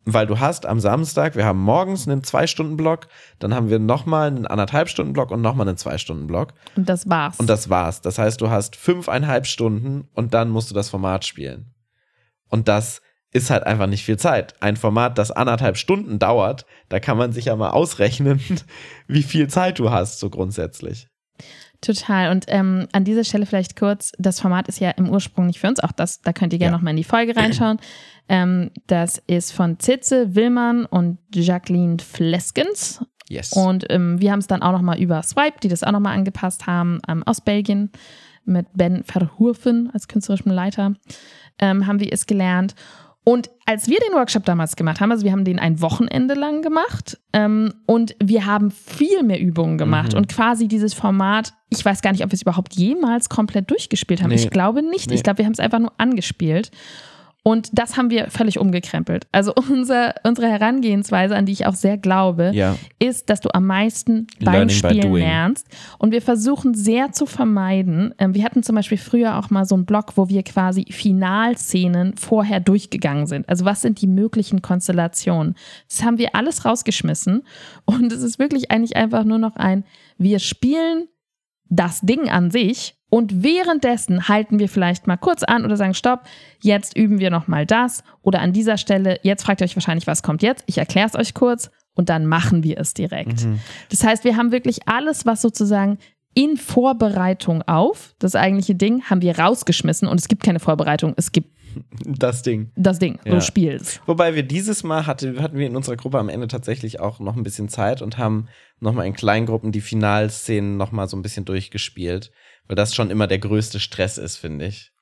Weil du hast am Samstag, wir haben morgens einen Zwei-Stunden-Block, dann haben wir nochmal einen Anderthalb-Stunden-Block und nochmal einen Zwei-Stunden-Block. Und das war's. Und das war's. Das heißt, du hast fünfeinhalb Stunden und dann musst du das Format spielen. Und das ist halt einfach nicht viel Zeit. Ein Format, das anderthalb Stunden dauert, da kann man sich ja mal ausrechnen, (laughs) wie viel Zeit du hast, so grundsätzlich. Total. Und ähm, an dieser Stelle vielleicht kurz, das Format ist ja im Ursprung nicht für uns, auch das, da könnt ihr gerne Ja. noch mal in die Folge reinschauen. (clears throat) ähm, das ist von Zitze Willmann und Jacqueline Fleskens. Yes. Und ähm, wir haben es dann auch noch mal über Swipe, die das auch noch mal angepasst haben, ähm, aus Belgien mit Ben Verhoeven als künstlerischem Leiter, ähm, haben wir es gelernt. Und als wir den Workshop damals gemacht haben, also wir haben den ein Wochenende lang gemacht ähm, und wir haben viel mehr Übungen gemacht Mhm. und quasi dieses Format, ich weiß gar nicht, ob wir es überhaupt jemals komplett durchgespielt haben. Nee. Ich glaube nicht. Nee. Ich glaube, wir haben es einfach nur angespielt. Und das haben wir völlig umgekrempelt. Also (laughs) unser, unsere Herangehensweise, an die ich auch sehr glaube, ja. ist, dass du am meisten beim Learning Spielen lernst. Und wir versuchen sehr zu vermeiden. Ähm, wir hatten zum Beispiel früher auch mal so einen Blog, wo wir quasi Finalszenen vorher durchgegangen sind. Also was sind die möglichen Konstellationen? Das haben wir alles rausgeschmissen. Und es ist wirklich eigentlich einfach nur noch ein, wir spielen das Ding an sich und währenddessen halten wir vielleicht mal kurz an oder sagen, stopp, jetzt üben wir nochmal das oder an dieser Stelle, jetzt fragt ihr euch wahrscheinlich, was kommt jetzt? Ich erkläre es euch kurz und dann machen wir es direkt. Mhm. Das heißt, wir haben wirklich alles, was sozusagen in Vorbereitung auf das eigentliche Ding, haben wir rausgeschmissen und es gibt keine Vorbereitung, es gibt Das Ding. das Ding, Ja. spielst. Wobei wir dieses Mal hatte, hatten wir in unserer Gruppe am Ende tatsächlich auch noch ein bisschen Zeit und haben nochmal in Kleingruppen die Finalszenen nochmal so ein bisschen durchgespielt, weil das schon immer der größte Stress ist, finde ich.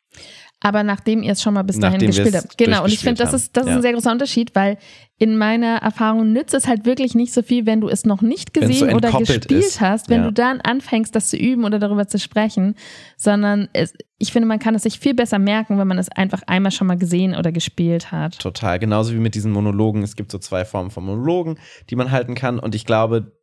Aber nachdem ihr es schon mal bis dahin Nachdem gespielt es habt. Genau, und ich finde, das ist, das ist ein sehr großer Unterschied, weil in meiner Erfahrung nützt es halt wirklich nicht so viel, wenn du es noch nicht es so gesehen oder gespielt ist. hast, wenn Ja. du dann anfängst, das zu üben oder darüber zu sprechen, sondern es, ich finde, man kann es sich viel besser merken, wenn man es einfach einmal schon mal gesehen oder gespielt hat. Total. Genauso wie mit diesen Monologen. Es gibt so zwei Formen von Monologen, die man halten kann. Und ich glaube,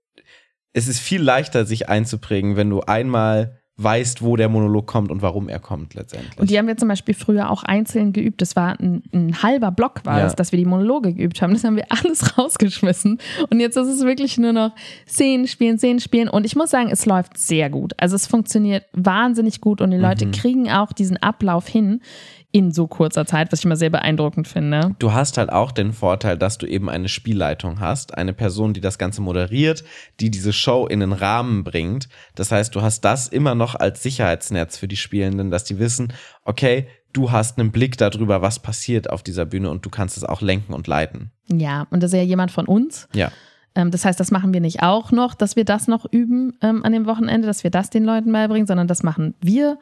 es ist viel leichter, sich einzuprägen, wenn du einmal weißt, wo der Monolog kommt und warum er kommt letztendlich. Und die haben wir zum Beispiel früher auch einzeln geübt. Das war ein, ein halber Block, war Ja. es, dass wir die Monologe geübt haben. Das haben wir (laughs) alles rausgeschmissen. Und jetzt ist es wirklich nur noch Szenen spielen, Szenen spielen. Und ich muss sagen, es läuft sehr gut. Also es funktioniert wahnsinnig gut und die Leute Mhm. kriegen auch diesen Ablauf hin in so kurzer Zeit, was ich immer sehr beeindruckend finde. Du hast halt auch den Vorteil, dass du eben eine Spielleitung hast, eine Person, die das Ganze moderiert, die diese Show in den Rahmen bringt. Das heißt, du hast das immer noch als Sicherheitsnetz für die Spielenden, dass die wissen, okay, du hast einen Blick darüber, was passiert auf dieser Bühne und du kannst es auch lenken und leiten. Ja, und das ist ja jemand von uns. Ja. Ähm, das heißt, das machen wir nicht auch noch, dass wir das noch üben ähm, an dem Wochenende, dass wir das den Leuten beibringen, sondern das machen wir.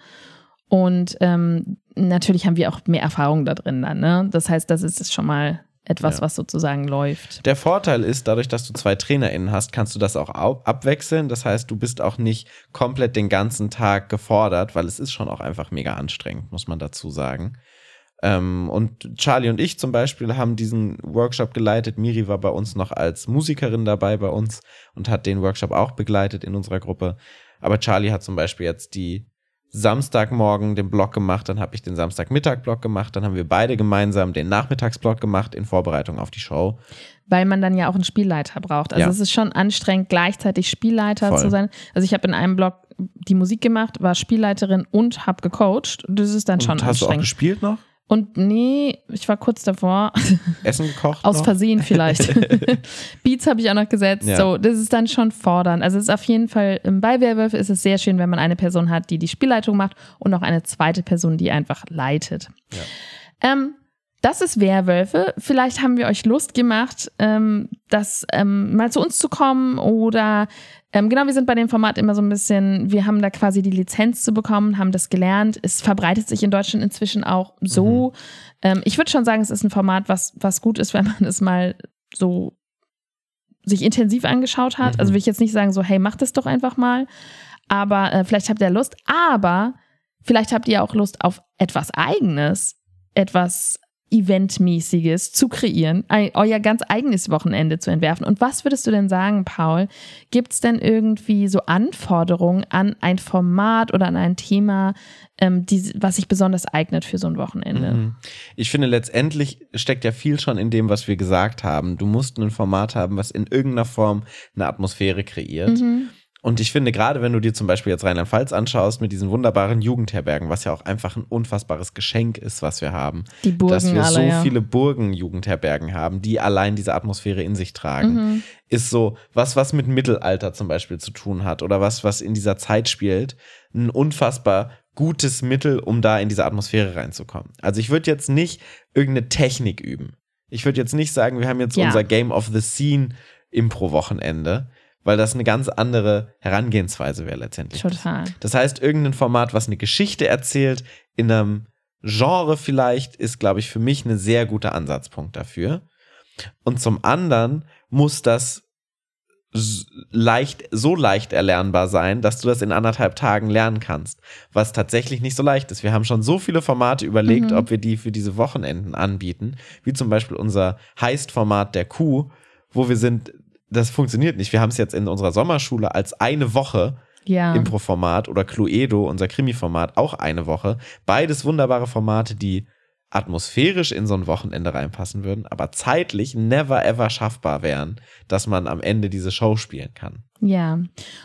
Und ähm, natürlich haben wir auch mehr Erfahrung da drin dann. Ne? Das heißt, das ist schon mal etwas, Ja. was sozusagen läuft. Der Vorteil ist, dadurch, dass du zwei TrainerInnen hast, kannst du das auch au- abwechseln. Das heißt, du bist auch nicht komplett den ganzen Tag gefordert, weil es ist schon auch einfach mega anstrengend, muss man dazu sagen. Ähm, und Charlie und ich zum Beispiel haben diesen Workshop geleitet. Miri war bei uns noch als Musikerin dabei bei uns und hat den Workshop auch begleitet in unserer Gruppe. Aber Charlie hat zum Beispiel jetzt die Samstagmorgen den Blog gemacht, dann habe ich den Samstagmittag-Blog gemacht, dann haben wir beide gemeinsam den Nachmittagsblog gemacht in Vorbereitung auf die Show. Weil man dann ja auch einen Spielleiter braucht. Also Ja. es ist schon anstrengend, gleichzeitig Spielleiter Voll. zu sein. Also ich habe in einem Blog die Musik gemacht, war Spielleiterin und habe gecoacht. Das ist dann schon Und hast du auch anstrengend. gespielt noch? Und nee, ich war kurz davor, (laughs) Essen gekocht? aus noch? Versehen vielleicht. (laughs) Beats habe ich auch noch gesetzt. Ja. So, das ist dann schon fordernd. Also es ist auf jeden Fall, bei Werwölfe ist es sehr schön, wenn man eine Person hat, die die Spielleitung macht und noch eine zweite Person, die einfach leitet. Ähm, das ist Werwölfe. Vielleicht haben wir euch Lust gemacht, ähm, das ähm, mal zu uns zu kommen oder ähm, genau, wir sind bei dem Format immer so ein bisschen, wir haben da quasi die Lizenz zu bekommen, haben das gelernt. Es verbreitet sich in Deutschland inzwischen auch so. Ähm, ich würde schon sagen, es ist ein Format, was, was gut ist, wenn man es mal so sich intensiv angeschaut hat. Mhm. Also will ich jetzt nicht sagen, so, hey, macht es doch einfach mal. Aber äh, vielleicht habt ihr Lust. Aber vielleicht habt ihr auch Lust auf etwas Eigenes, etwas Eventmäßiges zu kreieren, euer ganz eigenes Wochenende zu entwerfen. Und was würdest du denn sagen, Paul? Gibt es denn irgendwie so Anforderungen an ein Format oder an ein Thema, ähm, die, was sich besonders eignet für so ein Wochenende? Mhm. Ich finde, letztendlich steckt ja viel schon in dem, was wir gesagt haben. Du musst ein Format haben, was in irgendeiner Form eine Atmosphäre kreiert. Mhm. Und ich finde, gerade wenn du dir zum Beispiel jetzt Rheinland-Pfalz anschaust mit diesen wunderbaren Jugendherbergen, was ja auch einfach ein unfassbares Geschenk ist, was wir haben, Die Burgen dass wir alle, so ja. viele Burgen-Jugendherbergen haben, die allein diese Atmosphäre in sich tragen, Mhm. ist so was, was mit Mittelalter zum Beispiel zu tun hat oder was, was in dieser Zeit spielt, ein unfassbar gutes Mittel, um da in diese Atmosphäre reinzukommen. Also ich würde jetzt nicht irgendeine Technik üben. Ich würde jetzt nicht sagen, wir haben jetzt Ja. unser Game of the Scene Impro-Wochenende, weil das eine ganz andere Herangehensweise wäre letztendlich. Total. Das heißt, irgendein Format, was eine Geschichte erzählt, in einem Genre vielleicht, ist, glaube ich, für mich ein sehr guter Ansatzpunkt dafür. Und zum anderen muss das leicht, so leicht erlernbar sein, dass du das in anderthalb Tagen lernen kannst. Was tatsächlich nicht so leicht ist. Wir haben schon so viele Formate überlegt, Mhm. ob wir die für diese Wochenenden anbieten, wie zum Beispiel unser Heist-Format der Kuh, wo wir sind, das funktioniert nicht. Wir haben es jetzt in unserer Sommerschule als eine Woche Ja. Impro-Format oder Cluedo, unser Krimi-Format, auch eine Woche. Beides wunderbare Formate, die atmosphärisch in so ein Wochenende reinpassen würden, aber zeitlich never ever schaffbar wären, dass man am Ende diese Show spielen kann. Ja,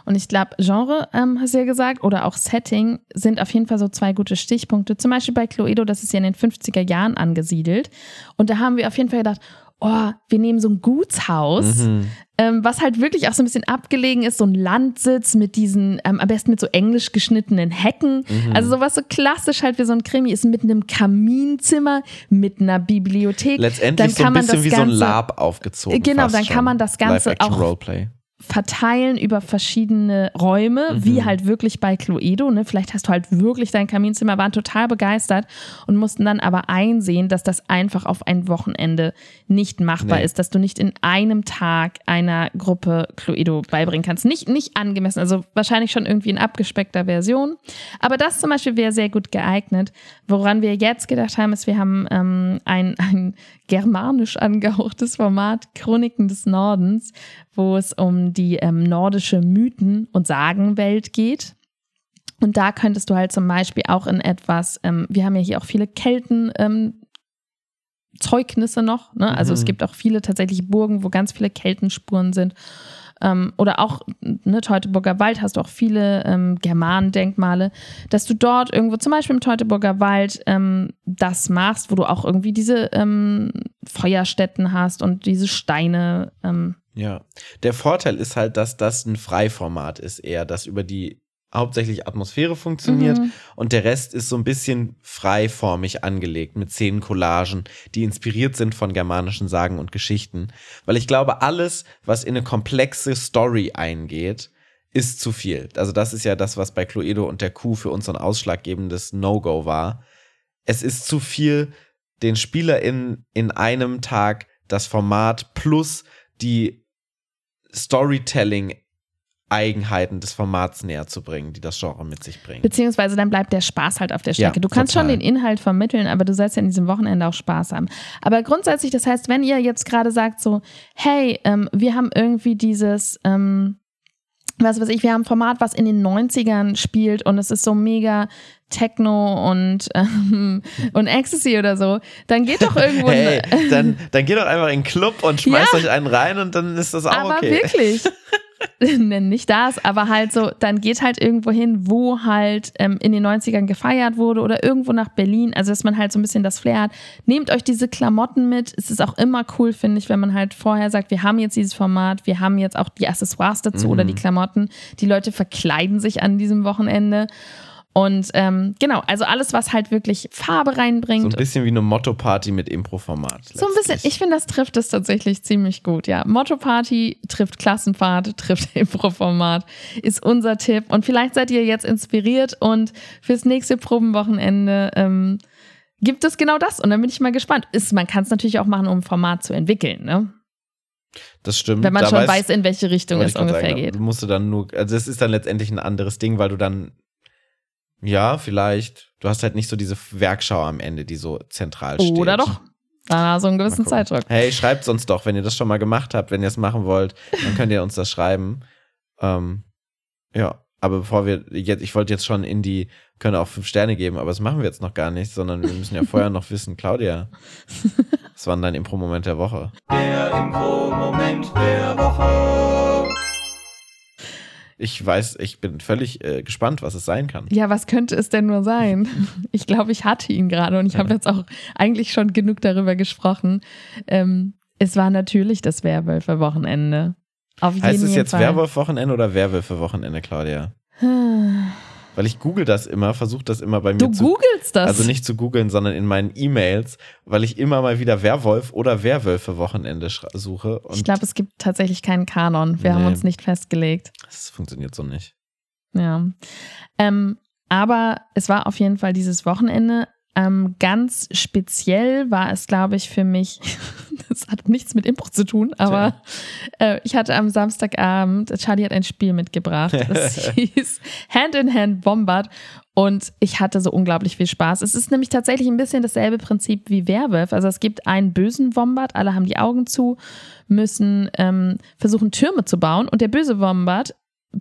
und ich glaube, Genre, ähm, hast du ja gesagt, oder auch Setting sind auf jeden Fall so zwei gute Stichpunkte. Zum Beispiel bei Cluedo, das ist ja in den 50er Jahren angesiedelt. Und da haben wir auf jeden Fall gedacht, oh, wir nehmen so ein Gutshaus, Mhm. ähm, was halt wirklich auch so ein bisschen abgelegen ist, so ein Landsitz mit diesen, ähm, am besten mit so englisch geschnittenen Hecken. Mhm. Also sowas so klassisch halt wie so ein Krimi ist mit einem Kaminzimmer, mit einer Bibliothek. Letztendlich Dann so ein kann man bisschen das wie so ein Ganze- Lab aufgezogen. Genau, dann kann schon. man das Ganze auch- Roleplay. Verteilen über verschiedene Räume, Mhm. wie halt wirklich bei Cluedo. Ne? Vielleicht hast du halt wirklich dein Kaminzimmer, waren total begeistert und mussten dann aber einsehen, dass das einfach auf ein Wochenende nicht machbar Nee. ist, dass du nicht in einem Tag einer Gruppe Cluedo beibringen kannst. Nicht, nicht angemessen, also wahrscheinlich schon irgendwie in abgespeckter Version. Aber das zum Beispiel wäre sehr gut geeignet. Woran wir jetzt gedacht haben, ist, wir haben ähm, ein, ein germanisch (laughs) angehauchtes Format, Chroniken des Nordens, wo es um die ähm, nordische Mythen- und Sagenwelt geht. Und da könntest du halt zum Beispiel auch in etwas, ähm, wir haben ja hier auch viele Kelten. Ähm, Zeugnisse noch, ne? Also Mhm. es gibt auch viele tatsächlich Burgen, wo ganz viele Keltenspuren sind. Ähm, oder auch, ne, Teutoburger Wald hast du auch viele ähm, Germanendenkmale, dass du dort irgendwo, zum Beispiel im Teutoburger Wald, ähm, das machst, wo du auch irgendwie diese ähm, Feuerstätten hast und diese Steine. Ähm, Ja. Der Vorteil ist halt, dass das ein Freiformat ist, eher, das über die hauptsächlich Atmosphäre funktioniert Mhm. und der Rest ist so ein bisschen freiformig angelegt mit Szenencollagen, die inspiriert sind von germanischen Sagen und Geschichten. Weil ich glaube, alles, was in eine komplexe Story eingeht, ist zu viel. Also das ist ja das, was bei Cluedo und der Kuh für uns so ein ausschlaggebendes No-Go war. Es ist zu viel, den SpielerInnen in einem Tag das Format plus die Storytelling Eigenheiten des Formats näher zu bringen, die das Genre mit sich bringt. Beziehungsweise dann bleibt der Spaß halt auf der Strecke. Ja, du kannst total. schon den Inhalt vermitteln, aber du sollst ja in diesem Wochenende auch Spaß haben. Aber grundsätzlich, das heißt, wenn ihr jetzt gerade sagt so, hey, ähm, wir haben irgendwie dieses, ähm, was weiß ich, wir haben ein Format, was in den 90ern spielt und es ist so mega Techno und, ähm, und Ecstasy oder so, dann geht doch irgendwo. hey, (laughs) dann, dann geht doch einfach in den Club und schmeißt ja. euch einen rein und dann ist das auch aber okay. Aber wirklich. (laughs) Nenn nicht das, aber halt so, dann geht halt irgendwo hin, wo halt ähm, in den 90ern gefeiert wurde oder irgendwo nach Berlin, also dass man halt so ein bisschen das Flair hat. Nehmt euch diese Klamotten mit. Es ist auch immer cool, finde ich, wenn man halt vorher sagt, wir haben jetzt dieses Format, wir haben jetzt auch die Accessoires dazu mhm. oder die Klamotten. Die Leute verkleiden sich an diesem Wochenende. Und ähm, genau, also alles, was halt wirklich Farbe reinbringt. So ein bisschen wie eine Motto-Party mit Impro-Format. So ein bisschen, ich finde, das trifft es tatsächlich ziemlich gut, ja. Motto-Party trifft Klassenfahrt, (laughs) trifft Impro-Format, ist unser Tipp. Und vielleicht seid ihr jetzt inspiriert und fürs nächste Probenwochenende ähm, gibt es genau das. Und dann bin ich mal gespannt. Ist, man kann es natürlich auch machen, um ein Format zu entwickeln, ne? Das stimmt. Wenn man da schon weiß, weiß, in welche Richtung es ungefähr sagen, geht. Musst du dann nur, also es ist dann letztendlich ein anderes Ding, weil du dann ja, vielleicht. Du hast halt nicht so diese Werkschau am Ende, die so zentral steht. Oder doch. Da so einen gewissen Zeitdruck. Hey, schreibt uns doch, wenn ihr das schon mal gemacht habt, wenn ihr es machen wollt, dann könnt ihr uns das schreiben. Ähm, ja, aber bevor wir jetzt, ich wollte jetzt schon in die, können auch fünf Sterne geben, aber das machen wir jetzt noch gar nicht, sondern wir müssen ja vorher noch wissen, Claudia, (laughs) was war denn dein Impro-Moment der Woche? Der Impro-Moment der Woche. Ich weiß, ich bin völlig äh, gespannt, was es sein kann. Ja, was könnte es denn nur sein? (laughs) Ich glaube, ich hatte ihn gerade und ich habe jetzt auch eigentlich schon genug darüber gesprochen. Ähm, es war natürlich das Werwölfe-Wochenende. Auf heißt es jetzt Werwolf-Wochenende oder Werwölfe-Wochenende, Claudia? (sighs) Weil ich google das immer, versuche das immer bei mir du zu. Du googelst das? Also nicht zu googeln, sondern in meinen E-Mails, weil ich immer mal wieder Werwolf oder Werwölfe Wochenende suche. ich glaube, es gibt tatsächlich keinen Kanon. Wir nee. haben uns nicht festgelegt. Das funktioniert so nicht. Ja. Ähm, aber es war auf jeden Fall dieses Wochenende ähm, ganz speziell war es, glaube ich, für mich, (laughs) das hat nichts mit Impro zu tun, aber äh, ich hatte am Samstagabend, Charlie hat ein Spiel mitgebracht, das (laughs) hieß Hand in Hand Bombard und ich hatte so unglaublich viel Spaß. Es ist nämlich tatsächlich ein bisschen dasselbe Prinzip wie Werwolf. Also es gibt einen bösen Wombat, alle haben die Augen zu, müssen ähm, versuchen Türme zu bauen und der böse Wombat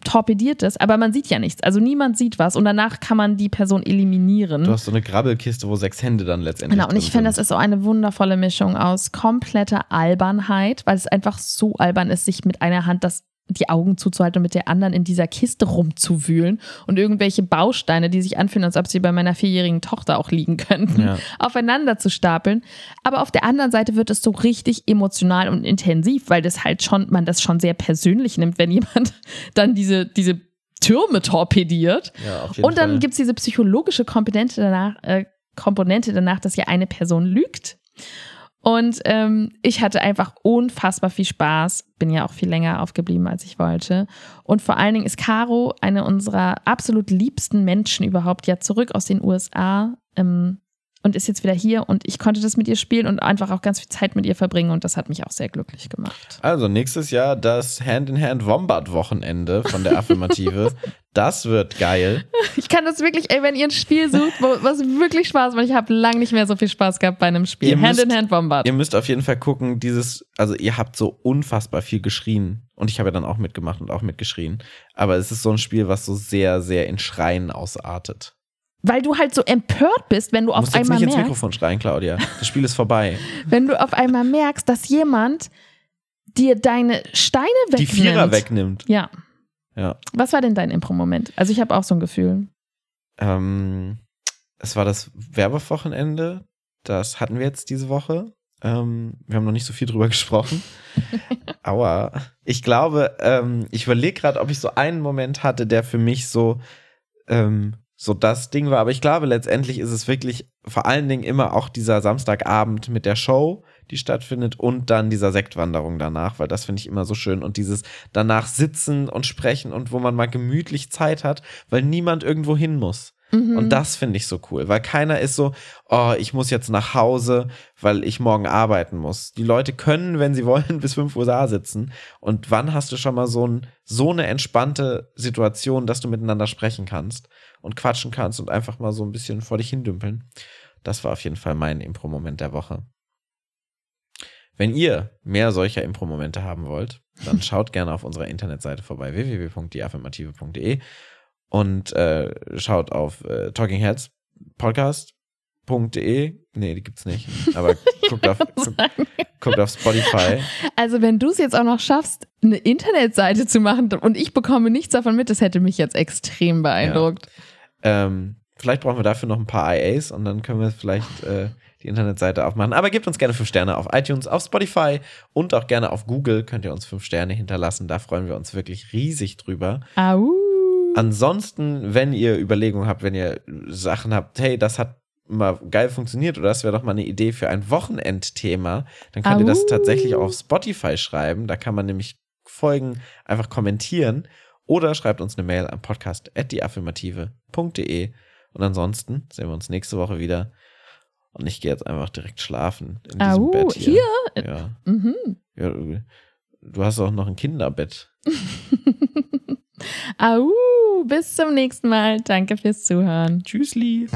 torpediert es, aber man sieht ja nichts. Also niemand sieht was und danach kann man die Person eliminieren. Du hast so eine Grabbelkiste, wo sechs Hände dann letztendlich. Genau, und ich finde, das ist so eine wundervolle Mischung aus kompletter Albernheit, weil es einfach so albern ist, sich mit einer Hand das die Augen zuzuhalten und mit der anderen in dieser Kiste rumzuwühlen und irgendwelche Bausteine, die sich anfühlen, als ob sie bei meiner vierjährigen Tochter auch liegen könnten, ja. aufeinander zu stapeln. Aber auf der anderen Seite wird es so richtig emotional und intensiv, weil das halt schon, man das schon sehr persönlich nimmt, wenn jemand (laughs) dann diese, diese Türme torpediert. Ja, und dann gibt es diese psychologische Komponente danach, äh, Komponente danach, dass ja eine Person lügt. Und ähm, ich hatte einfach unfassbar viel Spaß. Bin ja auch viel länger aufgeblieben, als ich wollte. Und vor allen Dingen ist Caro eine unserer absolut liebsten Menschen überhaupt ja zurück aus den USA. Ähm, und ist jetzt wieder hier und ich konnte das mit ihr spielen und einfach auch ganz viel Zeit mit ihr verbringen und das hat mich auch sehr glücklich gemacht. Also nächstes Jahr das Hand-in-Hand-Wombat-Wochenende von der Affirmative. (laughs) das wird geil. Ich kann das wirklich, ey, wenn ihr ein Spiel sucht, was wirklich Spaß macht, ich habe lange nicht mehr so viel Spaß gehabt bei einem Spiel. Hand-in-Hand-Wombat. Ihr müsst auf jeden Fall gucken, dieses, also ihr habt so unfassbar viel geschrien und ich habe ja dann auch mitgemacht und auch mitgeschrien. Aber es ist so ein Spiel, was so sehr, sehr in Schreien ausartet weil du halt so empört bist, wenn du, du auf einmal merkst. nicht ins Mikrofon schreien, Claudia. Das Spiel ist vorbei. (laughs) wenn du auf einmal merkst, dass jemand dir deine Steine wegnimmt. Die Vierer wegnimmt. Ja. Ja. Was war denn dein Impro-Moment? Also ich habe auch so ein Gefühl. Ähm, es war das Werbewochenende. Das hatten wir jetzt diese Woche. Ähm, wir haben noch nicht so viel drüber gesprochen. (laughs) Aua. Ich glaube, ähm, ich überlege gerade, ob ich so einen Moment hatte, der für mich so ähm, so das Ding war. Aber ich glaube, letztendlich ist es wirklich vor allen Dingen immer auch dieser Samstagabend mit der Show, die stattfindet und dann dieser Sektwanderung danach, weil das finde ich immer so schön und dieses danach sitzen und sprechen und wo man mal gemütlich Zeit hat, weil niemand irgendwo hin muss. Mhm. Und das finde ich so cool, weil keiner ist so, oh, ich muss jetzt nach Hause, weil ich morgen arbeiten muss. Die Leute können, wenn sie wollen, (laughs) bis 5 Uhr da sitzen. Und wann hast du schon mal so, ein, so eine entspannte Situation, dass du miteinander sprechen kannst und quatschen kannst und einfach mal so ein bisschen vor dich hindümpeln? Das war auf jeden Fall mein Impro-Moment der Woche. Wenn ihr mehr solcher Impro-Momente haben wollt, dann (laughs) schaut gerne auf unserer Internetseite vorbei, www.deaffirmative.de und äh, schaut auf äh, Talking Heads Podcast.de. Nee, die gibt's nicht. Aber (laughs) guckt auf, guckt, guckt auf Spotify. Also, wenn du es jetzt auch noch schaffst, eine Internetseite zu machen und ich bekomme nichts davon mit, das hätte mich jetzt extrem beeindruckt. Ähm, vielleicht brauchen wir dafür noch ein paar IAs und dann können wir vielleicht äh, die Internetseite aufmachen. Aber gebt uns gerne fünf Sterne auf iTunes, auf Spotify und auch gerne auf Google könnt ihr uns fünf Sterne hinterlassen. Da freuen wir uns wirklich riesig drüber. Au. Ansonsten, wenn ihr Überlegungen habt, wenn ihr Sachen habt, hey, das hat mal geil funktioniert oder das wäre doch mal eine Idee für ein Wochenendthema, dann könnt ihr das Au. tatsächlich auf Spotify schreiben. Da kann man nämlich Folgen einfach kommentieren oder schreibt uns eine Mail am podcast podcast.deaffirmative.de und ansonsten sehen wir uns nächste Woche wieder. Und ich gehe jetzt einfach direkt schlafen in diesem Au, Bett hier. hier? Ja. Mhm. ja. Du hast auch noch ein Kinderbett. (laughs) Au, bis zum nächsten Mal. Danke fürs Zuhören. Tschüssli.